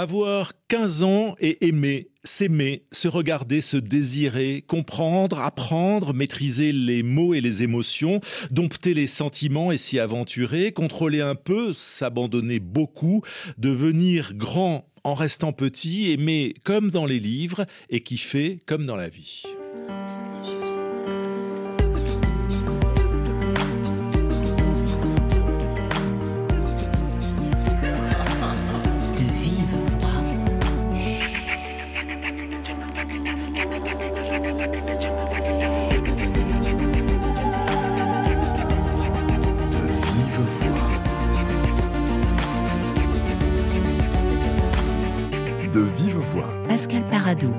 Avoir 15 ans et aimer, s'aimer, se regarder, se désirer, comprendre, apprendre, maîtriser les mots et les émotions, dompter les sentiments et s'y aventurer, contrôler un peu, s'abandonner beaucoup, devenir grand en restant petit, aimer comme dans les livres et kiffer comme dans la vie. Pascal Paradou.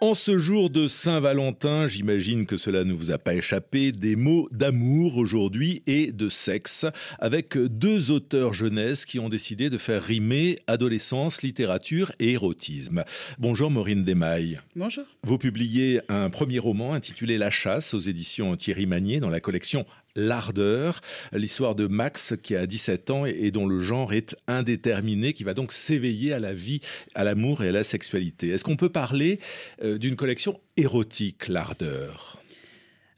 En ce jour de Saint-Valentin, j'imagine que cela ne vous a pas échappé, des mots d'amour aujourd'hui et de sexe, avec deux auteurs jeunesse qui ont décidé de faire rimer adolescence, littérature et érotisme. Bonjour Maureen Desmailles. Bonjour. Vous publiez un premier roman intitulé La chasse aux éditions Thierry Magnier dans la collection L'Ardeur, l'histoire de Max qui a 17 ans et, dont le genre est indéterminé, qui va donc s'éveiller à la vie, à l'amour et à la sexualité. Est-ce qu'on peut parler euh, d'une collection érotique, L'Ardeur?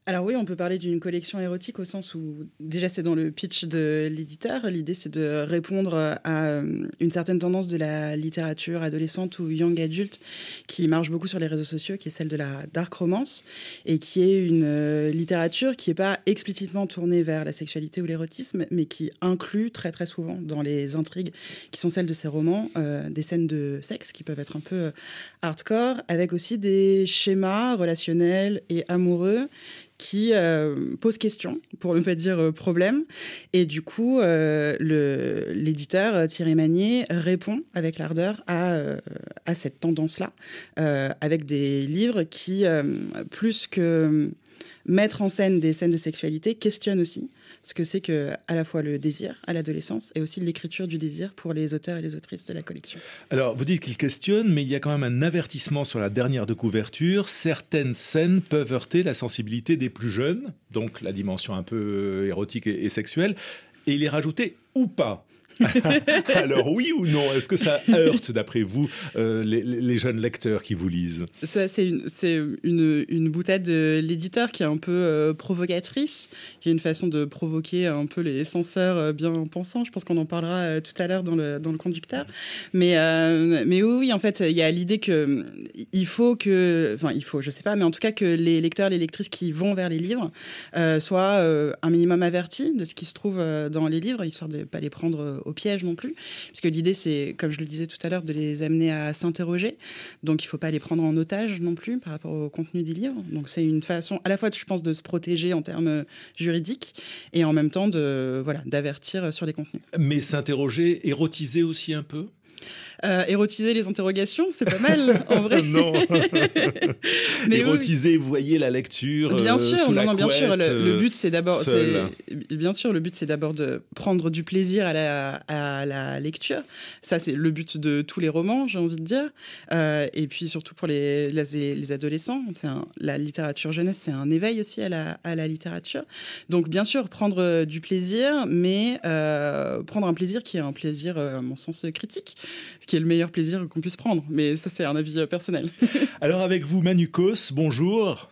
Alors oui, on peut parler d'une collection érotique au sens où déjà c'est dans le pitch de l'éditeur. L'idée c'est de répondre à euh, une certaine tendance de la littérature adolescente ou young adulte qui marche beaucoup sur les réseaux sociaux, qui est celle de la dark romance et qui est une euh, littérature qui n'est pas explicitement tournée vers la sexualité ou l'érotisme, mais qui inclut très très souvent dans les intrigues qui sont celles de ces romans euh, des scènes de sexe qui peuvent être un peu hardcore, avec aussi des schémas relationnels et amoureux qui euh, pose question, pour ne pas dire euh, problème. Et du coup, euh, l'éditeur Thierry Magnier répond avec l'ardeur à, à cette tendance-là, avec des livres qui, plus que mettre en scène des scènes de sexualité, questionnent aussi ce que c'est que à la fois le désir à l'adolescence et aussi l'écriture du désir pour les auteurs et les autrices de la collection. Alors, vous dites qu'il questionne, mais il y a quand même un avertissement sur la dernière de couverture. Certaines scènes peuvent heurter la sensibilité des plus jeunes, donc la dimension un peu érotique et, sexuelle, et il est rajouté ou pas. Alors oui ou non? Est-ce que ça heurte, d'après vous, euh, les, jeunes lecteurs qui vous lisent? C'est une, une, une, boutade de l'éditeur qui est un peu euh, provocatrice, qui est une façon de provoquer un peu les censeurs euh, bien pensants. Je pense qu'on en parlera tout à l'heure dans le, conducteur. Mais, mais oui, en fait, il y a l'idée que il faut que, enfin, il faut, je sais pas, mais en tout cas que les lecteurs, les lectrices qui vont vers les livres soient un minimum avertis de ce qui se trouve dans les livres, histoire de ne pas les prendre au piège non plus, puisque l'idée, c'est, comme je le disais tout à l'heure, de les amener à s'interroger. Donc, il ne faut pas les prendre en otage non plus par rapport au contenu des livres. Donc, c'est une façon, à la fois, je pense, de se protéger en termes juridiques et en même temps de, voilà, d'avertir sur les contenus. Mais s'interroger, érotiser aussi un peu? Euh, érotiser les interrogations, c'est pas mal en vrai. non. Mais érotiser, vous voyez la lecture. Bien euh, sûr, non, non, bien sûr. Le, euh, but, c'est d'abord, bien sûr, le but, c'est d'abord de prendre du plaisir à la, à la lecture. Ça, c'est le but de tous les romans, j'ai envie de dire. et puis surtout pour les, les, adolescents, c'est la littérature jeunesse, c'est un éveil aussi à la, à la littérature. Donc, bien sûr, prendre du plaisir, mais prendre un plaisir qui est un plaisir, à mon sens, critique qui est le meilleur plaisir qu'on puisse prendre. Mais ça, c'est un avis euh, personnel. Alors avec vous, Manukos, bonjour.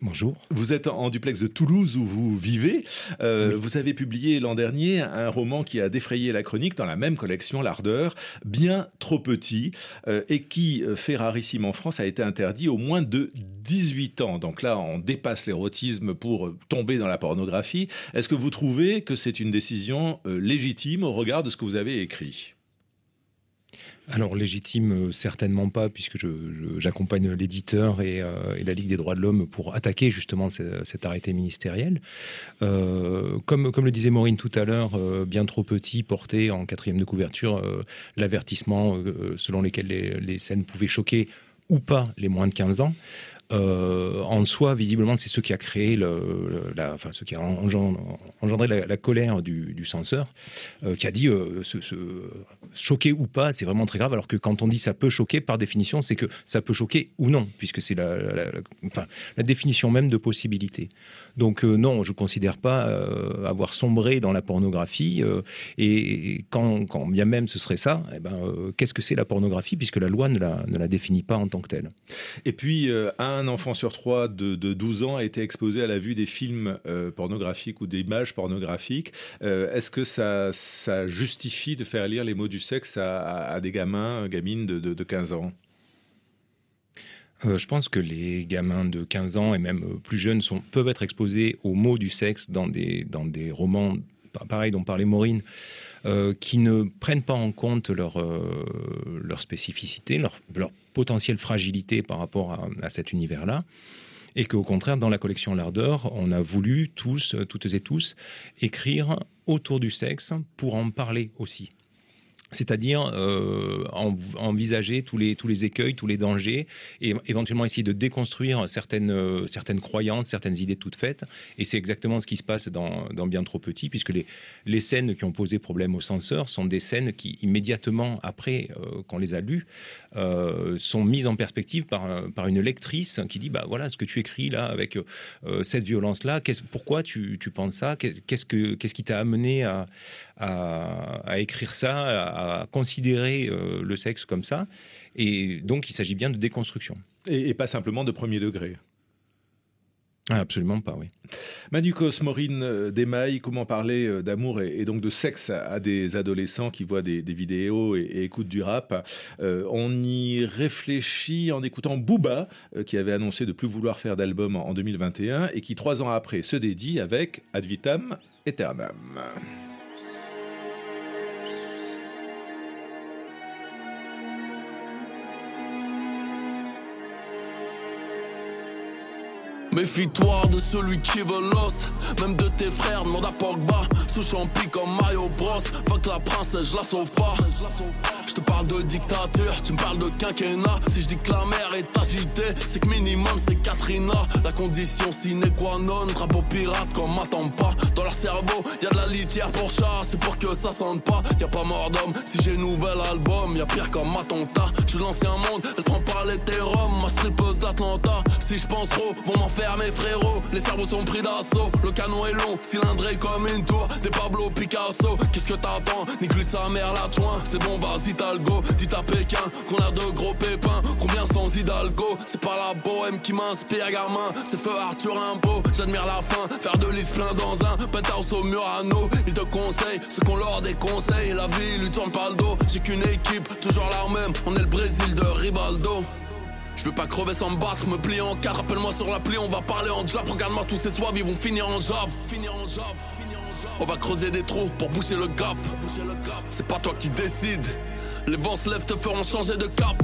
Bonjour. Vous êtes en duplex de Toulouse où vous vivez. Euh, vous avez publié l'an dernier un roman qui a défrayé la chronique dans la même collection, L'Ardeur, bien trop petit, euh, et qui, fait rarissime en France, a été interdit au moins de 18 ans. Donc là, on dépasse l'érotisme pour tomber dans la pornographie. Est-ce que vous trouvez que c'est une décision légitime au regard de ce que vous avez écrit? Alors légitime, euh, certainement pas, puisque j'accompagne l'éditeur euh, et, la Ligue des droits de l'homme pour attaquer justement cet arrêté ministériel. Euh, comme, le disait Maureen tout à l'heure, bien trop petit, porté en quatrième de couverture, l'avertissement selon lequel les, les, scènes pouvaient choquer ou pas les moins de 15 ans. Euh, en soi, visiblement, c'est ce qui a créé la, enfin, ce qui a engendré, la, colère du, censeur, euh, qui a dit euh, choquer ou pas, c'est vraiment très grave. Alors que quand on dit ça peut choquer, par définition, c'est que ça peut choquer ou non, puisque c'est la, enfin, la définition même de possibilité. Donc non, je considère pas avoir sombré dans la pornographie. et quand, quand, bien même ce serait ça, eh ben, qu'est-ce que c'est la pornographie, puisque la loi ne la, ne la définit pas en tant que telle. Et puis un un enfant sur trois de, 12 ans a été exposé à la vue des films euh, pornographiques ou des images pornographiques. Euh, est-ce que ça, justifie de faire lire les mots du sexe à, des gamins, gamines de, 15 ans? Euh, je pense que les gamins de 15 ans et même plus jeunes peuvent être exposés aux mots du sexe dans des romans, pareil dont parlait Maureen, qui ne prennent pas en compte leur, leur spécificité, leur, leur potentielle fragilité par rapport à, cet univers-là et qu'au contraire, dans la collection L'Ardeur, on a voulu tous, toutes et tous, écrire autour du sexe pour en parler aussi c'est-à-dire euh, envisager tous les, tous les écueils, tous les dangers, et éventuellement essayer de déconstruire certaines, euh, certaines croyances, certaines idées toutes faites. Et c'est exactement ce qui se passe dans, dans, Bien trop petit, puisque les, les scènes qui ont posé problème aux censeurs sont des scènes qui, immédiatement après euh, qu'on les a lues, euh, sont mises en perspective par, par une lectrice qui dit, bah voilà, ce que tu écris là, avec cette violence-là, pourquoi tu, tu penses ça? Qu'est-ce que qu'est-ce qui t'a amené à, à, écrire ça, considérer euh, le sexe comme ça. Et donc, il s'agit bien de déconstruction. Et, pas simplement de premier degré. Ah, absolument pas, oui. Manu Maureen euh, Desmailles, comment parler euh, d'amour et, donc de sexe à, des adolescents qui voient des, vidéos et, écoutent du rap On y réfléchit en écoutant Booba, qui avait annoncé de plus vouloir faire d'album en, en 2021 et qui, trois ans après, se dédie avec Ad vitam aeternam. Méfie-toi de celui qui veut l'os, même de tes frères, demande à Pogba. Sous champi comme Mario Bros. Fuck la princesse, je la sauve pas. Je te parle de dictature, tu me parles de quinquennat. Si je dis que la mer est agitée, c'est que minimum c'est Katrina. La condition sine qua non, drapeau pirate comme m'attend pas. Dans leur cerveau, y a de la litière pour chat, c'est pour que ça sente pas. Y a pas mort d'homme, si j'ai nouvel album, y a pire comme Matonta. Je l'ancien monde, elle prend pas l'hétérum, ma strippeuse d'Atlanta. Si je pense trop, vont m'en faire mes frérots. Les cerveaux sont pris d'assaut, le canon est long, cylindré comme une tour. Des Pablo Picasso, qu'est-ce que t'attends Nique sa mère la joint, c'est bon, vas-y Hidalgo. Dites à Pékin qu'on a de gros pépins, combien sans Hidalgo? C'est pas la bohème qui m'inspire, gamin, c'est feu Arthur Impo. J'admire la fin, faire de l'is plein dans un penthouse au Murano. Il te conseille ce qu'on leur déconseille, la vie lui tourne pas le dos. J'ai qu'une équipe, toujours la même, on est le Brésil de Rivaldo. Je veux pas crever sans me battre, me plier en quatre. Rappelle-moi sur la pli, on va parler en jab. Regarde-moi tous ces soirs, ils vont finir en jave. On va creuser des trous pour boucher le gap. C'est pas toi qui décide. Les vents se lèvent, te feront changer de cap.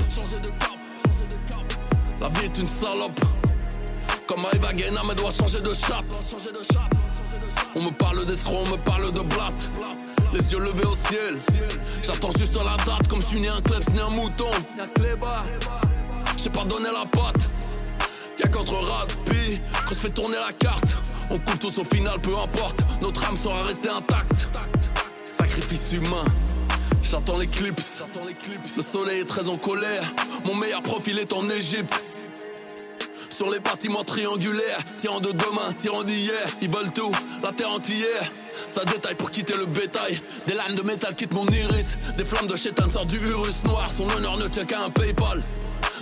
La vie est une salope. Comme Eva Guéna, mais doit changer de chatte. On me parle d'escroc, on me parle de blatte. Les yeux levés au ciel. J'attends juste la date, comme si ni un klebs ni un mouton. J'ai pas donné la patte. Y'a qu'entre rugby qu'on se fait tourner la carte. On coupe tous au final, peu importe. Notre âme sera restée intacte. Sacrifice humain. J'attends l'éclipse. Le soleil est très en colère. Mon meilleur profil est en Égypte. Sur les bâtiments triangulaires, tirant de demain, tirant d'hier, ils veulent tout, la terre entière. Ça détaille pour quitter le bétail. Des lames de métal quittent mon iris. Des flammes de chétan sortent du Urus noir. Son honneur ne tient qu'à un PayPal.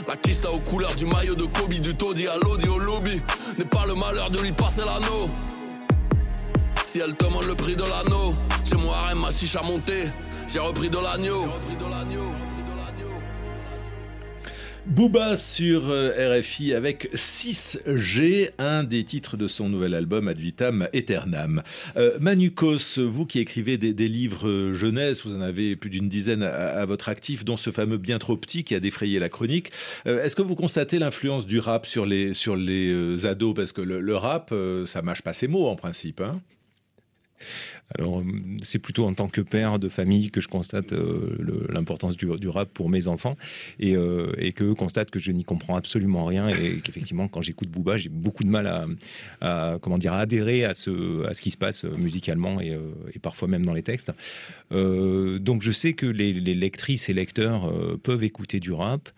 La kista aux couleurs du maillot de Kobe, du taudis à l'audi au lobby. N'est pas le malheur de lui passer l'anneau. Si elle demande le prix de l'anneau, j'ai moi ma chiche à monter. J'ai repris de l'agneau. Booba sur euh, RFI avec 6G, un des titres de son nouvel album Ad vitam aeternam. Euh, Manukos, vous qui écrivez des, livres jeunesse, vous en avez plus d'une dizaine à, votre actif, dont ce fameux Bien trop petit qui a défrayé la chronique. Euh, est-ce que vous constatez l'influence du rap sur les, sur les ados? Parce que le, rap, ça mâche pas ses mots en principe. Hein alors, euh, c'est plutôt en tant que père de famille que je constate euh, l'importance du, rap pour mes enfants et, euh, et que constate que je n'y comprends absolument rien et qu'effectivement, quand j'écoute Booba, j'ai beaucoup de mal à, comment dire, à adhérer à ce, à ce qui se passe musicalement et, parfois même dans les textes. donc, je sais que les, lectrices et lecteurs peuvent écouter du rap.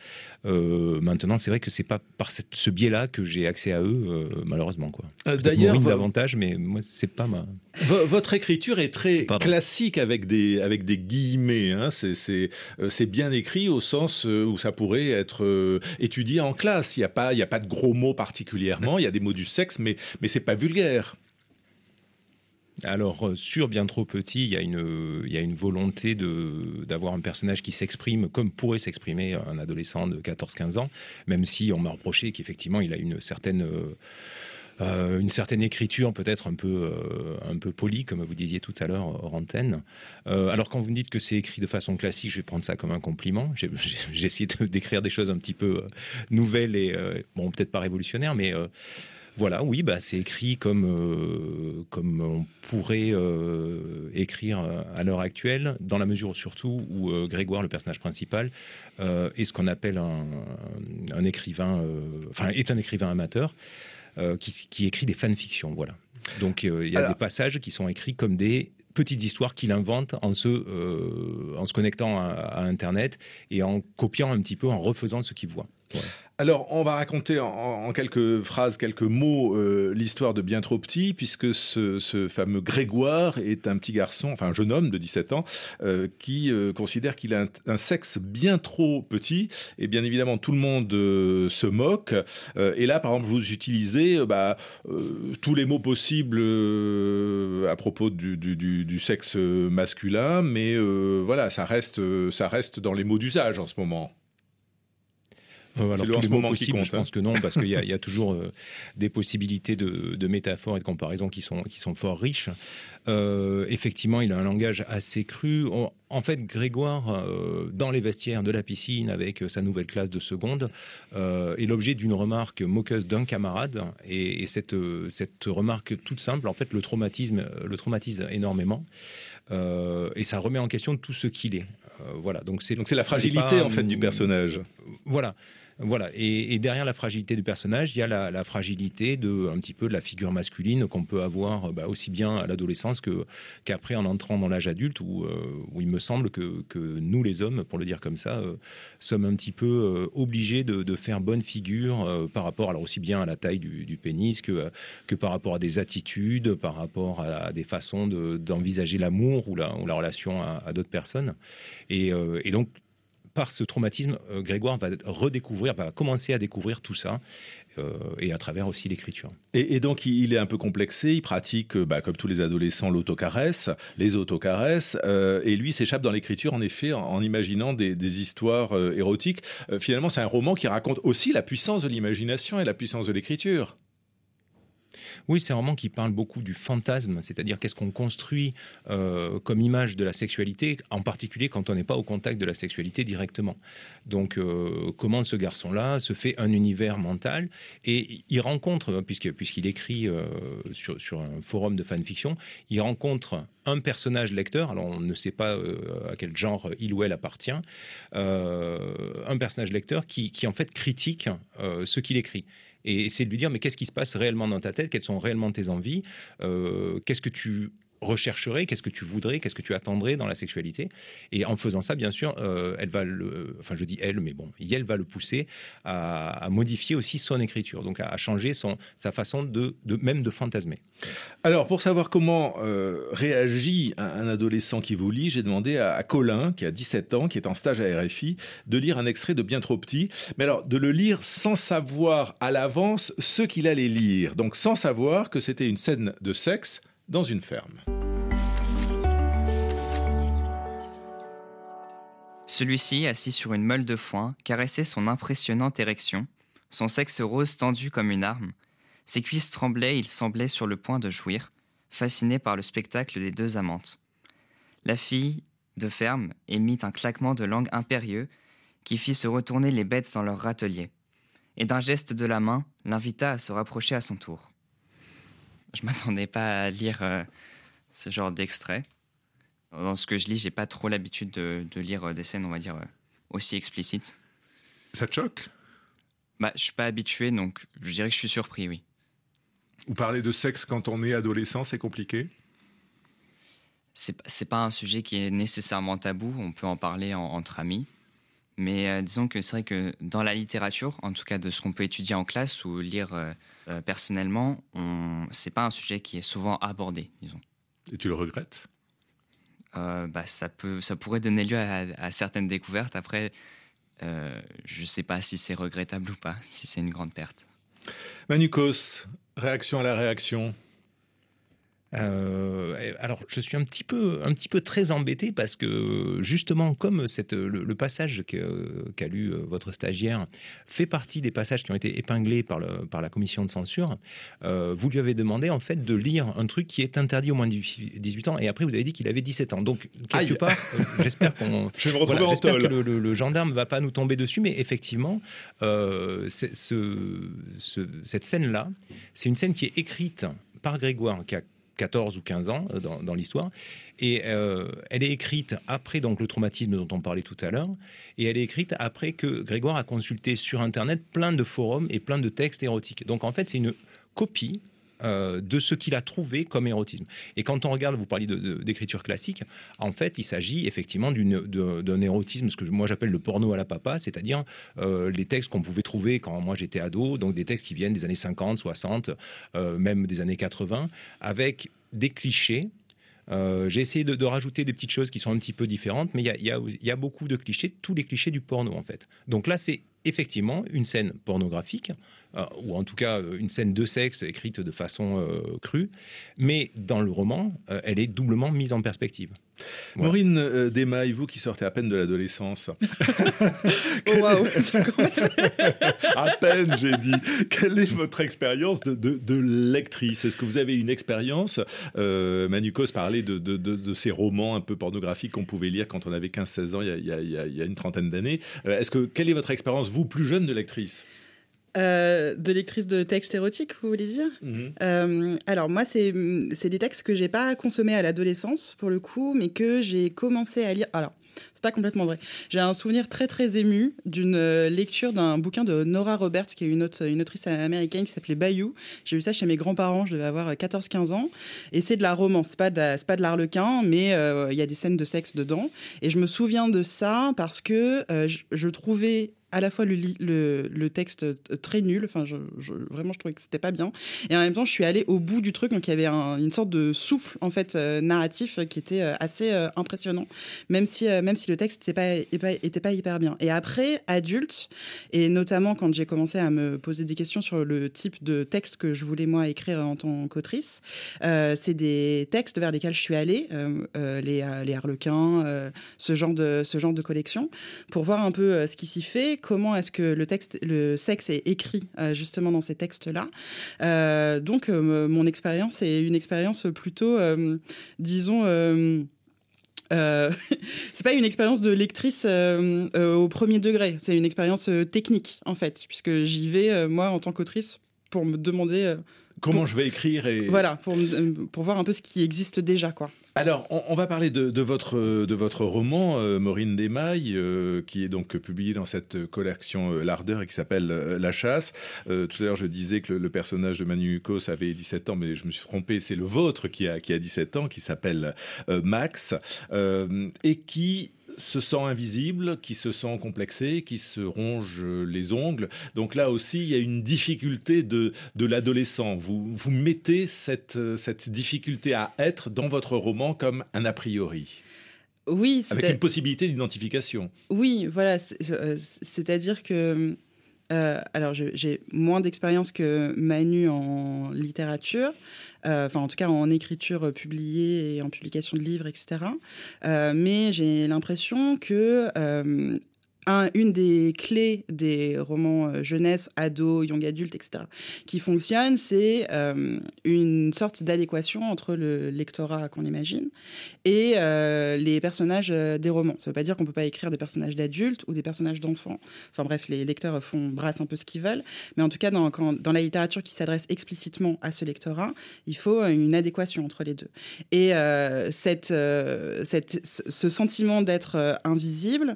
maintenant, c'est vrai que c'est pas par ce biais-là que j'ai accès à eux, malheureusement. Quoi. D'ailleurs, davantage, mais moi, c'est pas ma. votre écriture est très classique avec des, avec des guillemets. Hein. Euh, c'est bien écrit au sens euh, où ça pourrait être euh, étudié en classe. Il n'y a, pas, a pas de gros mots particulièrement. Il y a des mots du sexe, mais, mais c'est pas vulgaire. Alors, sur Bien trop petit, il y a une, il y a une volonté d'avoir un personnage qui s'exprime comme pourrait s'exprimer un adolescent de 14-15 ans, même si on m'a reproché qu'effectivement, il a une certaine. Euh, une certaine écriture peut-être un peu euh, un peu polie, comme vous disiez tout à l'heure hors antenne. Euh, alors quand vous me dites que c'est écrit de façon classique, je vais prendre ça comme un compliment. J'ai essayé d'écrire des choses un petit peu nouvelles et bon peut-être pas révolutionnaires, mais voilà, oui, bah, c'est écrit comme, comme on pourrait écrire à l'heure actuelle, dans la mesure surtout où Grégoire, le personnage principal, est ce qu'on appelle un écrivain, enfin, est un écrivain amateur. Euh, qui, écrit des fanfictions. Voilà. Donc euh, il y a des passages qui sont écrits comme des petites histoires qu'il invente en se, euh, en se connectant à, Internet et en copiant un petit peu, en refaisant ce qu'il voit. Alors, on va raconter en, quelques phrases, quelques mots, euh, l'histoire de Bien trop petit, puisque ce, fameux Grégoire est un petit garçon, enfin un jeune homme de 17 ans, euh, qui euh, considère qu'il a un, sexe bien trop petit. Et bien évidemment, tout le monde se moque. et là, par exemple, vous utilisez bah, tous les mots possibles à propos du, du, sexe masculin, mais voilà, ça reste, ça reste dans les mots d'usage en ce moment. Euh, alors, tous les mots possibles, je pense hein. que non, parce qu'il y, y, a toujours euh, des possibilités de, de, métaphores et de comparaisons qui sont, qui sont fort riches. Euh, effectivement, il a un langage assez cru. en fait, Grégoire, euh, dans les vestiaires de la piscine avec sa nouvelle classe de seconde, est l'objet d'une remarque moqueuse d'un camarade. Et, et cette, cette remarque toute simple, en fait, le traumatisme, le traumatise énormément. et ça remet en question tout ce qu'il est. voilà. Donc c'est donc c'est la fragilité en fait du personnage. Voilà. Voilà. Et, derrière la fragilité du personnage, il y a la, fragilité de petit peu de la figure masculine qu'on peut avoir bah, aussi bien à l'adolescence que qu'après en entrant dans l'âge adulte, où, euh, où, il me semble que, que, nous les hommes, pour le dire comme ça, euh, sommes un petit peu euh, obligés de, faire bonne figure par rapport alors aussi bien à la taille du, pénis que que par rapport à des attitudes, par rapport à, des façons d'envisager l'amour ou la, ou la relation à, à d'autres personnes. Et, et donc par ce traumatisme, euh, Grégoire va redécouvrir, va commencer à découvrir tout ça, euh, et à travers aussi l'écriture. Et, donc il est un peu complexé, il pratique, euh, bah, comme tous les adolescents, l'autocaresse, les autocaresses, et lui s'échappe dans l'écriture, en effet, en, imaginant des, des histoires érotiques. finalement, c'est un roman qui raconte aussi la puissance de l'imagination et la puissance de l'écriture. Oui, c'est un roman qui parle beaucoup du fantasme, c'est-à-dire qu'est-ce qu'on construit euh, comme image de la sexualité, en particulier quand on n'est pas au contact de la sexualité directement. Donc, euh, comment ce garçon-là se fait un univers mental et il rencontre, puisque puisqu'il écrit euh, sur, sur un forum de fanfiction, il rencontre un personnage lecteur, alors on ne sait pas à quel genre il ou elle appartient, un personnage lecteur qui, qui en fait critique ce qu'il écrit et essayer de lui dire mais qu'est-ce qui se passe réellement dans ta tête, quelles sont réellement tes envies, euh, qu'est-ce que tu rechercherais, qu'est-ce que tu voudrais, qu'est-ce que tu attendrais dans la sexualité. Et en faisant ça, bien sûr, euh, elle va le, enfin je dis elle, mais bon, elle va le pousser à, modifier aussi son écriture, donc à, changer son, sa façon de, même de fantasmer. Alors pour savoir comment euh, réagit un, adolescent qui vous lit, j'ai demandé à, Colin, qui a 17 ans, qui est en stage à RFI, de lire un extrait de Bien trop petit, mais alors de le lire sans savoir à l'avance ce qu'il allait lire, donc sans savoir que c'était une scène de sexe dans une ferme. Celui-ci, assis sur une meule de foin, caressait son impressionnante érection, son sexe rose tendu comme une arme. Ses cuisses tremblaient, il semblait sur le point de jouir, fasciné par le spectacle des deux amantes. La fille de ferme émit un claquement de langue impérieux qui fit se retourner les bêtes dans leur râtelier, et d'un geste de la main l'invita à se rapprocher à son tour. Je m'attendais pas à lire euh, ce genre d'extrait. Dans ce que je lis, j'ai pas trop l'habitude de, lire des scènes, on va dire, aussi explicites. Ça te choque? Bah, Je suis pas habitué, donc je dirais que je suis surpris, oui. Ou parler de sexe quand on est adolescent, c'est compliqué? C'est pas un sujet qui est nécessairement tabou, on peut en parler entre amis. Mais euh, disons que c'est vrai que dans la littérature, en tout cas de ce qu'on peut étudier en classe ou lire euh, euh, personnellement, c'est pas un sujet qui est souvent abordé, disons. Et tu le regrettes? Bah, ça, peut, ça pourrait donner lieu à, certaines découvertes. Après, je ne sais pas si c'est regrettable ou pas, si c'est une grande perte. Manukos, réaction à la réaction euh, alors, je suis un petit peu, un petit peu très embêté parce que justement, comme cette, le, passage qu'a lu euh, votre stagiaire fait partie des passages qui ont été épinglés par, le, par la commission de censure, euh, vous lui avez demandé en fait de lire un truc qui est interdit au moins de 18 ans et après vous avez dit qu'il avait 17 ans. Donc quelque part, j'espère qu'on, je vais me retrouver en que le, le, le, gendarme va pas nous tomber dessus, mais effectivement, ce, ce, cette scène là, c'est une scène qui est écrite par Grégoire qui a 14 ou 15 ans euh, dans, l'histoire. Et euh, elle est écrite après donc le traumatisme dont on parlait tout à l'heure, et elle est écrite après que Grégoire a consulté sur Internet plein de forums et plein de textes érotiques. Donc en fait, c'est une copie euh, de ce qu'il a trouvé comme érotisme. Et quand on regarde, vous parliez d'écriture classique, en fait, il s'agit effectivement d'un érotisme, ce que moi j'appelle le porno à la papa, c'est-à-dire les textes qu'on pouvait trouver quand moi j'étais ado, donc des textes qui viennent des années 50, 60, même des années 80, avec des clichés. Euh, j'ai essayé de, rajouter des petites choses qui sont un petit peu différentes, mais il y a, beaucoup de clichés, tous les clichés du porno en fait. Donc là, c'est effectivement une scène pornographique, euh, ou en tout cas euh, une scène de sexe écrite de façon crue, mais dans le roman, elle est doublement mise en perspective. Maureen euh, Desmailles, vous qui sortez à peine de l'adolescence. oh, à peine, j'ai dit. Quelle est votre expérience de, lectrice? Est-ce que vous avez une expérience euh, Manukos parlait de, ces romans un peu pornographiques qu'on pouvait lire quand on avait 15-16 ans, il y, a, une trentaine d'années. Euh, est-ce que quelle est votre expérience, vous, plus jeune de lectrice? Euh, de lectrice de textes érotiques, vous voulez dire mhm. euh, Alors moi, c'est des textes que j'ai pas consommés à l'adolescence, pour le coup, mais que j'ai commencé à lire. Alors, c'est pas complètement vrai. J'ai un souvenir très très ému d'une euh, lecture d'un bouquin de Nora Roberts, qui est une, autre, une autrice américaine qui s'appelait Bayou. J'ai lu ça chez mes grands-parents, je devais avoir 14-15 ans. Et c'est de la romance, c'est pas de, pas de l'arlequin, mais il y a des scènes de sexe dedans. Et je me souviens de ça parce que je trouvais à la fois le, texte très nul, enfin, vraiment, je trouvais que c'était pas bien. Et en même temps, je suis allée au bout du truc, donc il y avait une sorte de souffle, en fait, euh, narratif qui était euh, assez euh, impressionnant, même si, même si le texte n'était pas, était pas, hyper bien. Et après, adulte, et notamment quand j'ai commencé à me poser des questions sur le type de texte que je voulais, moi, écrire en tant qu'autrice, c'est des textes vers lesquels je suis allée, les, les Harlequins, ce, genre de, ce genre de collection, pour voir un peu ce qui s'y fait comment est-ce que le texte, le sexe est écrit euh, justement dans ces textes-là. Euh, donc, euh, mon expérience est une expérience plutôt, disons. c'est pas une expérience de lectrice au premier degré, c'est une expérience technique en fait, puisque j'y vais moi en tant qu'autrice pour me demander comment je vais écrire et voilà pour, pour voir un peu ce qui existe déjà quoi. Alors, on, va parler de, votre, de votre roman, euh, Maureen Desmailles, euh, qui est donc publié dans cette collection euh, L'Ardeur et qui s'appelle La Chasse. tout à l'heure, je disais que le, personnage de Manu Hukos avait 17 ans, mais je me suis trompé, c'est le vôtre qui a, qui a 17 ans, qui s'appelle Max, et qui se sent invisible, qui se sent complexé, qui se ronge les ongles. Donc là aussi, il y a une difficulté de, de l'adolescent. Vous, vous mettez cette, cette difficulté à être dans votre roman comme un a priori. Oui, avec une possibilité d'identification. Oui, voilà. Euh, c'est-à-dire que euh, alors, j'ai moins d'expérience que Manu en littérature, euh, enfin, en tout cas en écriture publiée et en publication de livres, etc. Euh, mais j'ai l'impression que une des clés des romans euh, jeunesse, ado, young adulte, etc., qui fonctionne, c'est euh, une sorte d'adéquation entre le lectorat qu'on imagine et euh, les personnages des romans. Ça ne veut pas dire qu'on ne peut pas écrire des personnages d'adultes ou des personnages d'enfants. Enfin bref, les lecteurs font brassent un peu ce qu'ils veulent, mais en tout cas, dans, dans la littérature qui s'adresse explicitement à ce lectorat, il faut une adéquation entre les deux. Et cette, cette, ce sentiment d'être invisible,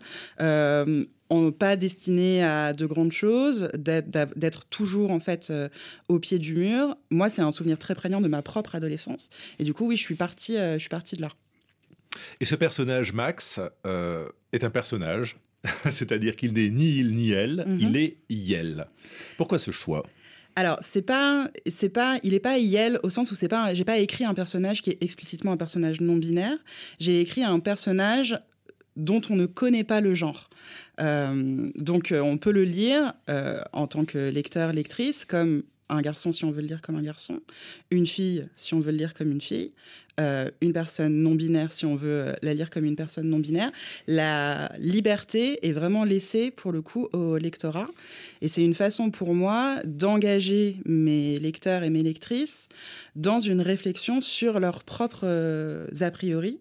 pas destiné à de grandes choses, d'être toujours en fait euh, au pied du mur. Moi, c'est un souvenir très prégnant de ma propre adolescence. Et du coup, oui, je suis partie, euh, je suis partie de là. Et ce personnage, Max, euh, est un personnage, c'est-à-dire qu'il n'est ni il ni elle, mhm. il est Yel. Pourquoi ce choix? Alors, c'est pas, c'est pas, il est pas Yel au sens où c'est pas, j'ai pas écrit un personnage qui est explicitement un personnage non binaire. J'ai écrit un personnage dont on ne connaît pas le genre. Euh, donc euh, on peut le lire euh, en tant que lecteur, lectrice, comme un garçon si on veut le lire comme un garçon, une fille si on veut le lire comme une fille, une personne non binaire si on veut la lire comme une personne non binaire. La liberté est vraiment laissée pour le coup au lectorat et c'est une façon pour moi d'engager mes lecteurs et mes lectrices dans une réflexion sur leurs propres a priori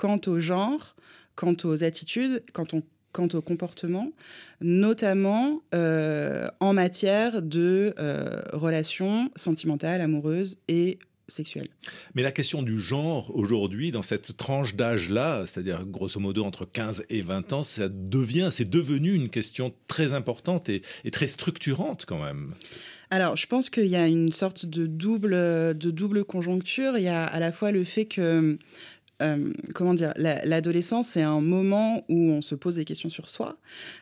quant au genre, quant aux attitudes, quand on quant au comportement, notamment euh, en matière de euh, relations sentimentales, amoureuses et sexuelles. Mais la question du genre aujourd'hui, dans cette tranche d'âge-là, c'est-à-dire grosso modo entre 15 et 20 ans, ça devient, c'est devenu une question très importante et, et très structurante quand même. Alors, je pense qu'il y a une sorte de double, de double conjoncture. Il y a à la fois le fait que euh, comment dire, l'adolescence, c'est un moment où on se pose des questions sur soi.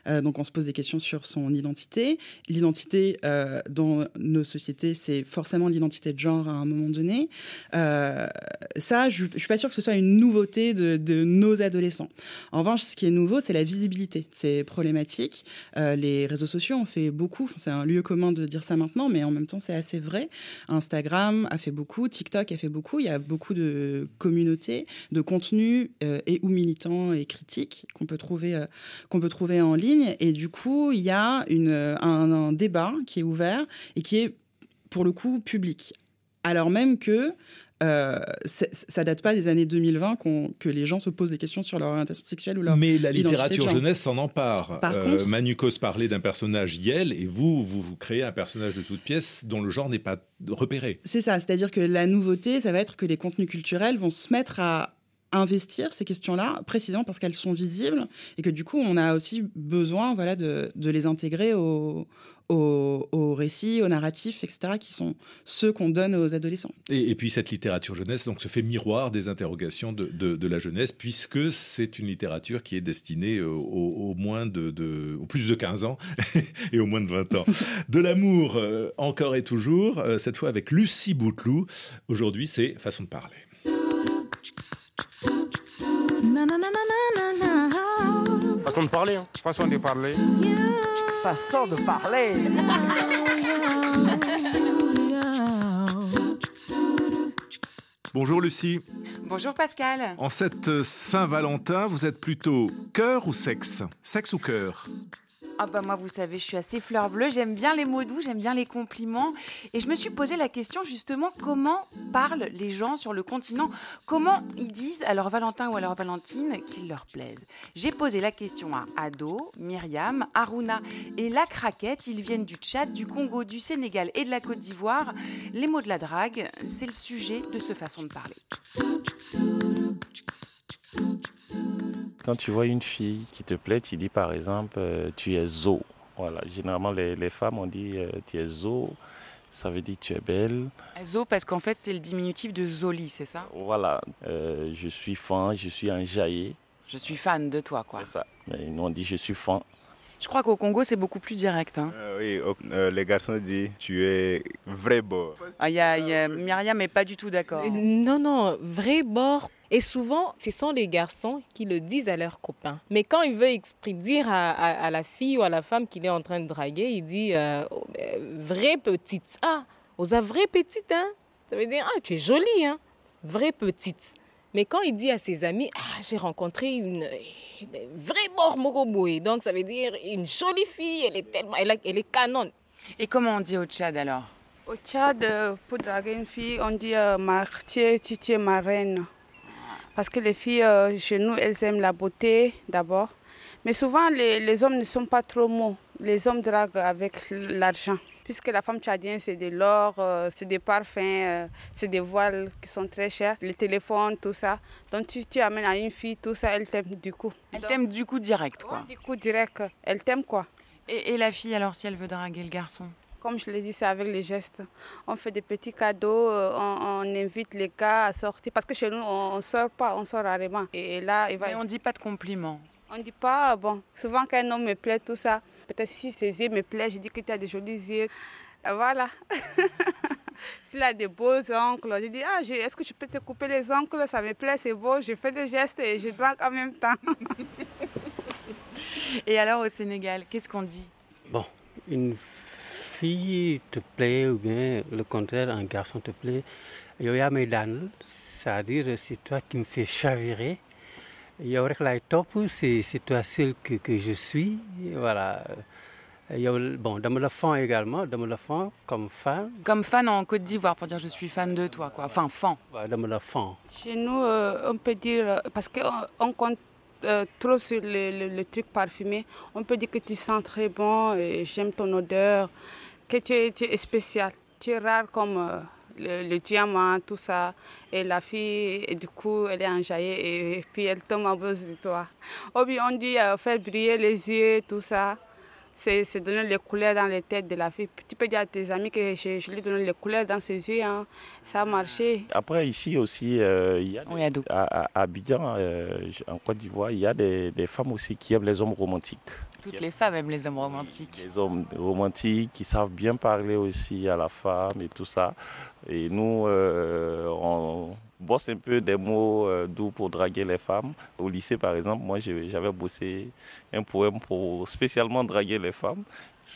Euh, donc, on se pose des questions sur son identité. L'identité euh, dans nos sociétés, c'est forcément l'identité de genre à un moment donné. ça, je, ne suis pas sûre que ce soit une nouveauté de, nos adolescents. En revanche, ce qui est nouveau, c'est la visibilité. C'est problématique. les réseaux sociaux ont fait beaucoup. C'est un lieu commun de dire ça maintenant, mais en même temps, c'est assez vrai. Instagram a fait beaucoup, TikTok a fait beaucoup. Il y a beaucoup de communautés de contenu euh, et ou militants et critiques qu'on peut trouver euh, qu'on peut trouver en ligne. Et du coup, il y a une, un, débat qui est ouvert et qui est pour le coup public. Alors même que euh, ça date pas des années 2020 que les gens se posent des questions sur leur orientation sexuelle ou leur Mais la littérature jeunesse s'en empare. Par euh, Manukos parlait d'un personnage Yel et vous, vous, vous créez un personnage de toute pièce dont le genre n'est pas repéré. C'est ça, c'est-à-dire que la nouveauté, ça va être que les contenus culturels vont se mettre à investir ces questions-là, précisément parce qu'elles sont visibles et que du coup, on a aussi besoin voilà, de, les intégrer au, au, récit, aux narratifs, etc., qui sont ceux qu'on donne aux adolescents. Et, puis cette littérature jeunesse donc, se fait miroir des interrogations de, la jeunesse, puisque c'est une littérature qui est destinée au, moins de, au plus de 15 ans et au moins de 20 ans. De l'amour, euh, encore et toujours, euh, cette fois avec Lucie Bouteloup. Aujourd'hui, c'est Façon de parler. Façon de parler, hein. façon de parler. Façon de parler. Bonjour Lucie. Bonjour Pascal. En cette Saint-Valentin, vous êtes plutôt cœur ou sexe Sexe ou cœur ah bah moi, vous savez, je suis assez fleur bleue. J'aime bien les mots doux, j'aime bien les compliments. Et je me suis posé la question justement comment parlent les gens sur le continent? Comment ils disent à leur Valentin ou à leur Valentine qu'ils leur plaisent? J'ai posé la question à Ado, Myriam, Aruna et La Craquette. Ils viennent du Tchad, du Congo, du Sénégal et de la Côte d'Ivoire. Les mots de la drague, c'est le sujet de ce façon de parler. Quand tu vois une fille qui te plaît, tu dis par exemple, euh, tu es zo. Voilà, généralement les, les femmes ont dit, euh, tu es zo. Ça veut dire que tu es belle. Zo parce qu'en fait c'est le diminutif de Zoli, c'est ça? Voilà, euh, je suis fan, je suis enjaillé. Je suis fan de toi, quoi. C'est ça. Mais nous on dit je suis fan. Je crois qu'au Congo, c'est beaucoup plus direct. Hein. oui, les garçons disent tu es vrai bord. Ah, y a, Myriam n'est pas du tout d'accord. non, non, vrai bord, et souvent, ce sont les garçons qui le disent à leurs copains. Mais quand il veut dire à, la fille ou à la femme qu'il est en train de draguer, il dit euh, oh, vraie petite. Ah, aux vraie petite, hein Ça veut dire ah, tu es jolie, hein Vraie petite. Mais quand il dit à ses amis, ah, j'ai rencontré une, vraie mort Moroboé, donc ça veut dire une jolie fille, elle est tellement, elle, elle est canon. Et comment on dit au Tchad alors? Au Tchad, euh, pour draguer une fille, on dit euh, martier, titier, ma reine. Parce que les filles, euh, chez nous, elles aiment la beauté d'abord. Mais souvent, les, les, hommes ne sont pas trop mots. Les hommes draguent avec l'argent. Puisque la femme tchadienne, c'est de l'or, euh, c'est des parfums, euh, c'est des voiles qui sont très chers, les téléphones, tout ça. Donc tu, tu amènes à une fille, tout ça, elle t'aime du coup. Elle t'aime du coup direct, quoi. du coup direct, elle t'aime quoi? Et, et la fille, alors, si elle veut draguer le garçon? Comme je l'ai dit, c'est avec les gestes. On fait des petits cadeaux, euh, on, invite les gars à sortir. Parce que chez nous, on ne sort pas, on sort rarement. Et là, il va... Mais on ne dit pas de compliments. On ne dit pas, bon, souvent quand un homme me plaît, tout ça, peut-être si ses yeux me plaisent, je dis que tu as des jolis yeux. Voilà. S'il a des beaux ongles, je dis, ah, est-ce que tu peux te couper les ongles Ça me plaît, c'est beau. Je fais des gestes et je drague en même temps. et alors au Sénégal, qu'est-ce qu'on dit? Bon, une fille te plaît ou bien le contraire, un garçon te plaît. Yoya c'est-à-dire c'est toi qui me fais chavirer. top, c'est toi celle que, que je suis. Voilà. Bon, dans le fond également, dans le fond, comme fan. Comme fan en Côte d'Ivoire, pour dire je suis fan de toi, quoi. Enfin, fan. dans le fond. Chez nous, euh, on peut dire, euh, parce qu'on on compte euh, trop sur le, le, truc parfumé, on peut dire que tu sens très bon, et j'aime ton odeur, que tu es, tu spécial. Tu es rare comme le, diamant, tout ça. Et la fille, et du coup, elle est enjaillée et, puis elle tombe amoureuse de toi. Ou bien on dit faire briller les yeux, tout ça c'est donner les couleurs dans les têtes de la fille. Tu peux dire à tes amis que je, je lui donne les couleurs dans ses yeux. Hein. Ça a marché. Après, ici aussi, euh, il y a à, à, Abidjan, euh, en Côte d'Ivoire, il y a des, des, femmes aussi qui aiment les hommes romantiques. Toutes les femmes aiment les hommes romantiques. Les hommes romantiques qui savent bien parler aussi à la femme et tout ça. Et nous, euh, on bosse un peu des mots euh, doux pour draguer les femmes. Au lycée, par exemple, moi, j'avais bossé un poème pour spécialement draguer les femmes.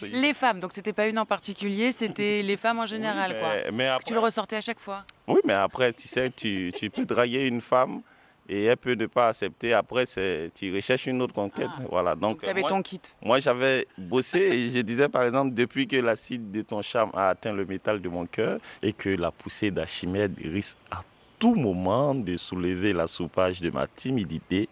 Les femmes, donc c'était pas une en particulier, c'était les femmes en général, quoi. tu le ressortais à chaque fois. Oui, mais après, tu sais, tu, tu peux draguer une femme et elle peut ne pas accepter. Après, tu recherches une autre conquête. Ah. Voilà. Donc, tu avais ton kit. Moi, j'avais bossé et je disais, par exemple, depuis que l'acide de ton charme a atteint le métal de mon cœur et que la poussée d'Archimède risque à tout moment de soulever la soupage de ma timidité,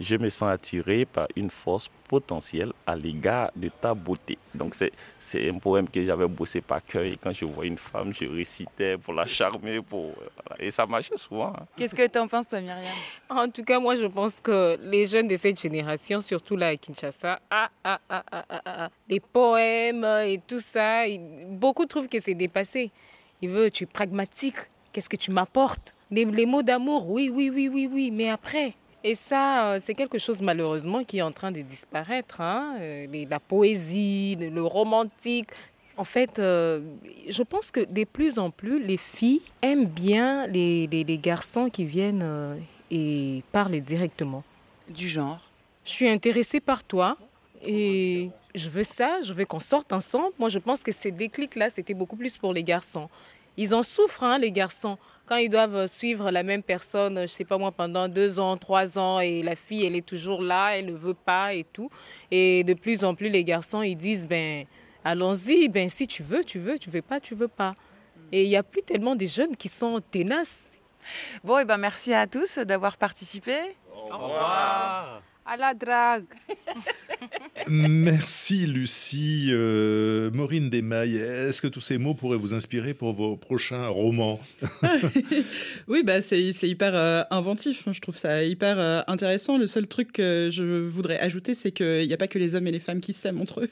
je me sens attiré par une force potentielle à l'égard de ta beauté. Donc c'est un poème que j'avais bossé par cœur et quand je vois une femme, je récitais pour la charmer, pour, et ça marchait souvent. Hein. Qu'est-ce que tu en penses toi Myriam? En tout cas, moi je pense que les jeunes de cette génération, surtout là à Kinshasa, ah, ah, ah, ah, ah, ah les poèmes et tout ça, beaucoup trouvent que c'est dépassé. Ils veulent, tu es pragmatique, qu'est-ce que tu m'apportes? Les, mots d'amour, oui, oui, oui, oui, oui, mais après. Et ça, euh, c'est quelque chose malheureusement qui est en train de disparaître. Hein. Euh, la poésie, le romantique. En fait, euh, je pense que de plus en plus, les filles aiment bien les, les, garçons qui viennent et parlent directement. Du genre Je suis intéressée par toi et je veux ça, je veux qu'on sorte ensemble. Moi, je pense que ces déclics-là, c'était beaucoup plus pour les garçons. Ils en souffrent, hein, les garçons, quand ils doivent suivre la même personne, je sais pas moi, pendant deux ans, trois ans, et la fille, elle est toujours là, elle ne veut pas et tout. Et de plus en plus, les garçons, ils disent, ben, allons-y, ben, si tu veux, tu veux, tu veux pas, tu veux pas. Et il n'y a plus tellement de jeunes qui sont tenaces. Bon, et ben merci à tous d'avoir participé. Au revoir. À la drague. Merci Lucie. Euh, Maureen Desmailles, est-ce que tous ces mots pourraient vous inspirer pour vos prochains romans? Oui, bah, c'est hyper euh, inventif. Hein, je trouve ça hyper euh, intéressant. Le seul truc que je voudrais ajouter, c'est qu'il n'y a pas que les hommes et les femmes qui s'aiment entre eux.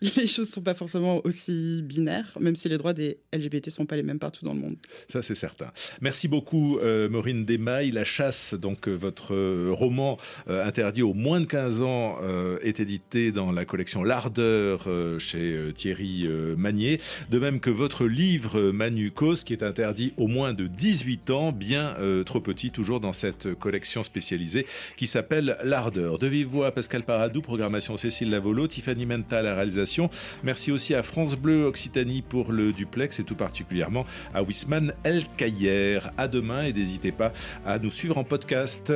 Les choses ne sont pas forcément aussi binaires, même si les droits des LGBT ne sont pas les mêmes partout dans le monde. Ça, c'est certain. Merci beaucoup, Maureen Desmailles. La chasse, donc votre roman interdit aux moins de 15 ans, est édité dans la collection L'Ardeur chez Thierry Magnier, de même que votre livre Manu Cause, qui est interdit au moins de 18 ans, bien trop petit, toujours dans cette collection spécialisée qui s'appelle L'Ardeur. De vive voix, Pascal Paradou, programmation Cécile Lavolo, Tiffany Menta la réalisation. Merci aussi à France Bleu Occitanie pour le duplex et tout particulièrement à Wisman El Kayer. À demain et n'hésitez pas à nous suivre en podcast.